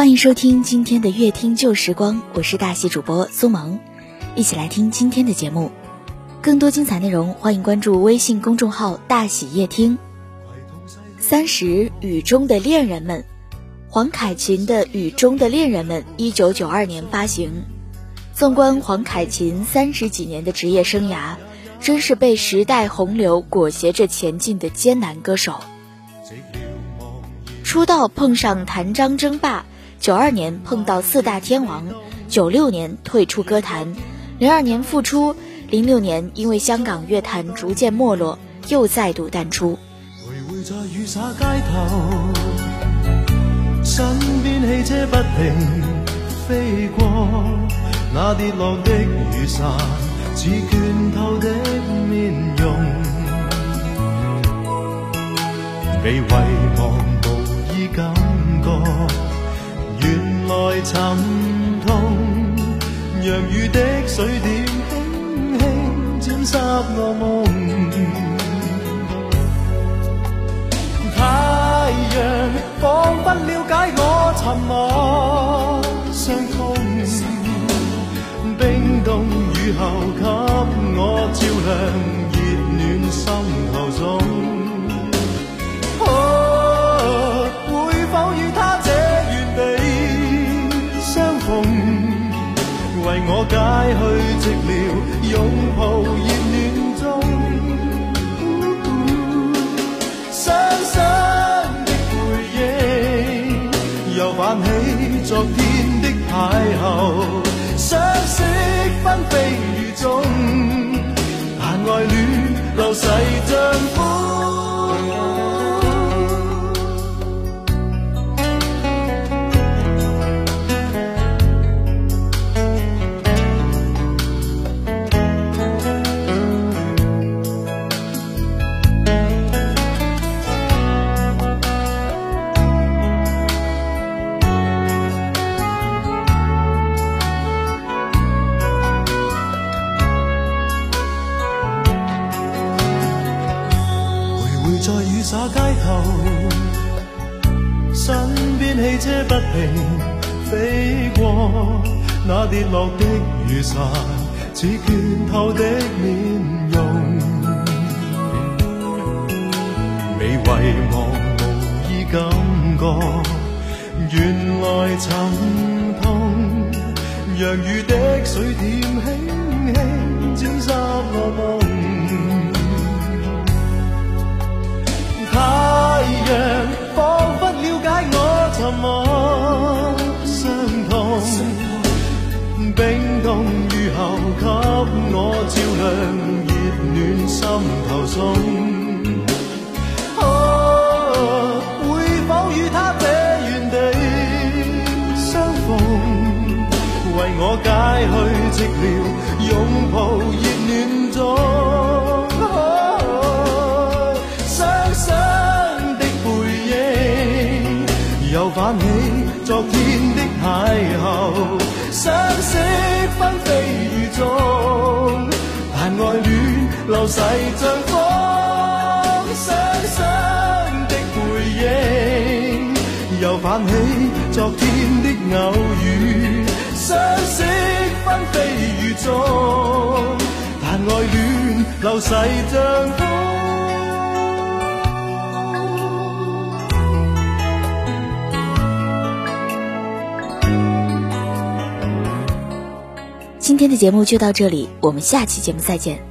欢迎收听今天的乐听旧时光，我是大喜主播苏萌，一起来听今天的节目。更多精彩内容，欢迎关注微信公众号“大喜夜听”。三十雨中的恋人们，黄凯芹的《雨中的恋人们》一九九二年发行。纵观黄凯芹三十几年的职业生涯，真是被时代洪流裹挟着前进的艰难歌手。出道碰上谭张争霸，九二年碰到四大天王，九六年退出歌坛，零二年复出，零六年因为香港乐坛逐渐没落，又再度淡出。徘徊在雨灑街頭身边汽车不停飞过。那跌落的雨伞，似倦透的面容，被遗忘无意感觉，沉痛，让雨的水点轻轻沾湿我梦。太阳仿佛了解我沉默为我解去寂寥，拥抱热暖中。深深的回忆，又泛起昨天的邂逅。洒街头，身边汽车不停飞过，那跌落的雨伞，似倦透的面容，未遗忘无意感觉，原来沉痛，让雨的水点轻轻沾湿我。冰冻雨后，给我照亮热暖心头中。会否与他这原地相逢，为我解去寂寥，拥抱热暖中。泛起昨天的邂逅，流逝像风。伤心的回忆，又泛起昨天的偶遇，相识纷飞雨中，但爱恋流逝像风。今天的节目就到这里，我们下期节目再见。